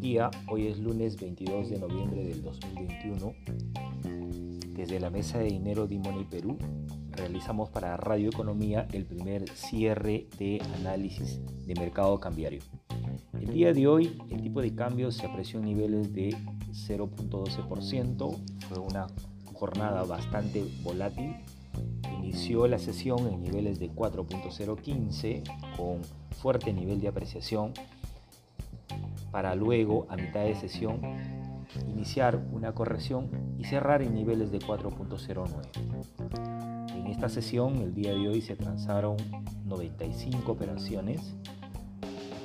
día, hoy es lunes 22 de noviembre del 2021. Desde la Mesa de Dinero de Money Perú realizamos para Radio Economía el primer cierre de análisis de mercado cambiario. El día de hoy el tipo de cambio se apreció en niveles de 0.12%, fue una jornada bastante volátil. Inició la sesión en niveles de 4.015 con fuerte nivel de apreciación para luego, a mitad de sesión, iniciar una corrección y cerrar en niveles de 4.09. En esta sesión, el día de hoy, se transaron 95 operaciones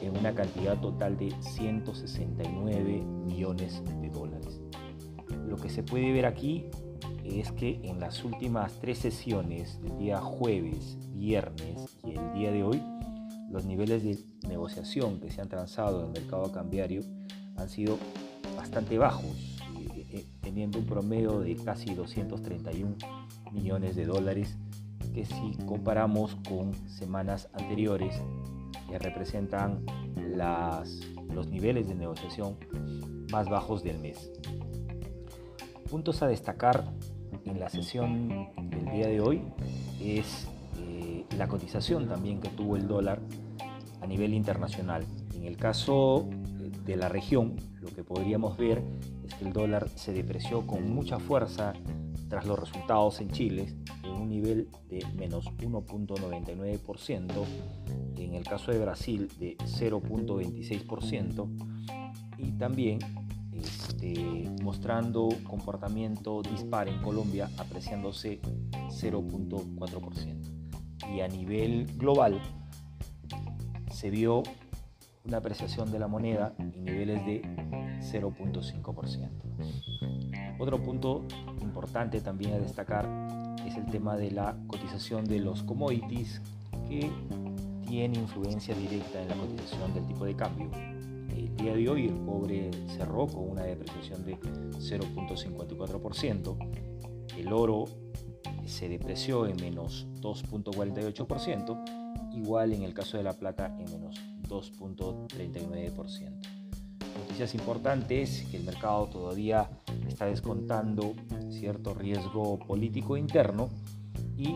en una cantidad total de 169 millones de dólares. Lo que se puede ver aquí es que en las últimas tres sesiones, el día jueves, viernes y el día de hoy, los niveles de negociación que se han transado en el mercado cambiario han sido bastante bajos, eh, eh, teniendo un promedio de casi 231 millones de dólares, que si comparamos con semanas anteriores, que representan los niveles de negociación más bajos del mes. Puntos a destacar en la sesión del día de hoy es la cotización también que tuvo el dólar a nivel internacional. En el caso eh, de la región, lo que podríamos ver es que el dólar se depreció con mucha fuerza tras los resultados en Chile, en un nivel de menos 1.99%, en el caso de Brasil de 0.26% y también este, mostrando comportamiento dispar en Colombia apreciándose 0.4%. Y a nivel global, se vio una apreciación de la moneda en niveles de 0.5%. Otro punto importante también a destacar es el tema de la cotización de los commodities que tiene influencia directa en la cotización del tipo de cambio. El día de hoy el cobre cerró con una depreciación de 0.54%, el oro se depreció en menos 2.48%, igual en el caso de La Plata en menos 2.39%. Noticias importantes que el mercado todavía está descontando cierto riesgo político interno y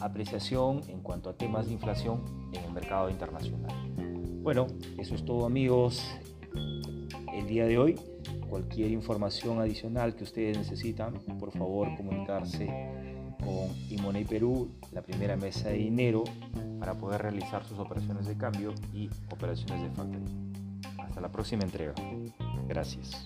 apreciación en cuanto a temas de inflación en el mercado internacional. Bueno, eso es todo amigos el día de hoy. Cualquier información adicional que ustedes necesitan, por favor comunicarse con Imoney Perú, la primera mesa de dinero para poder realizar sus operaciones de cambio y operaciones de factoring. Hasta la próxima entrega. Gracias.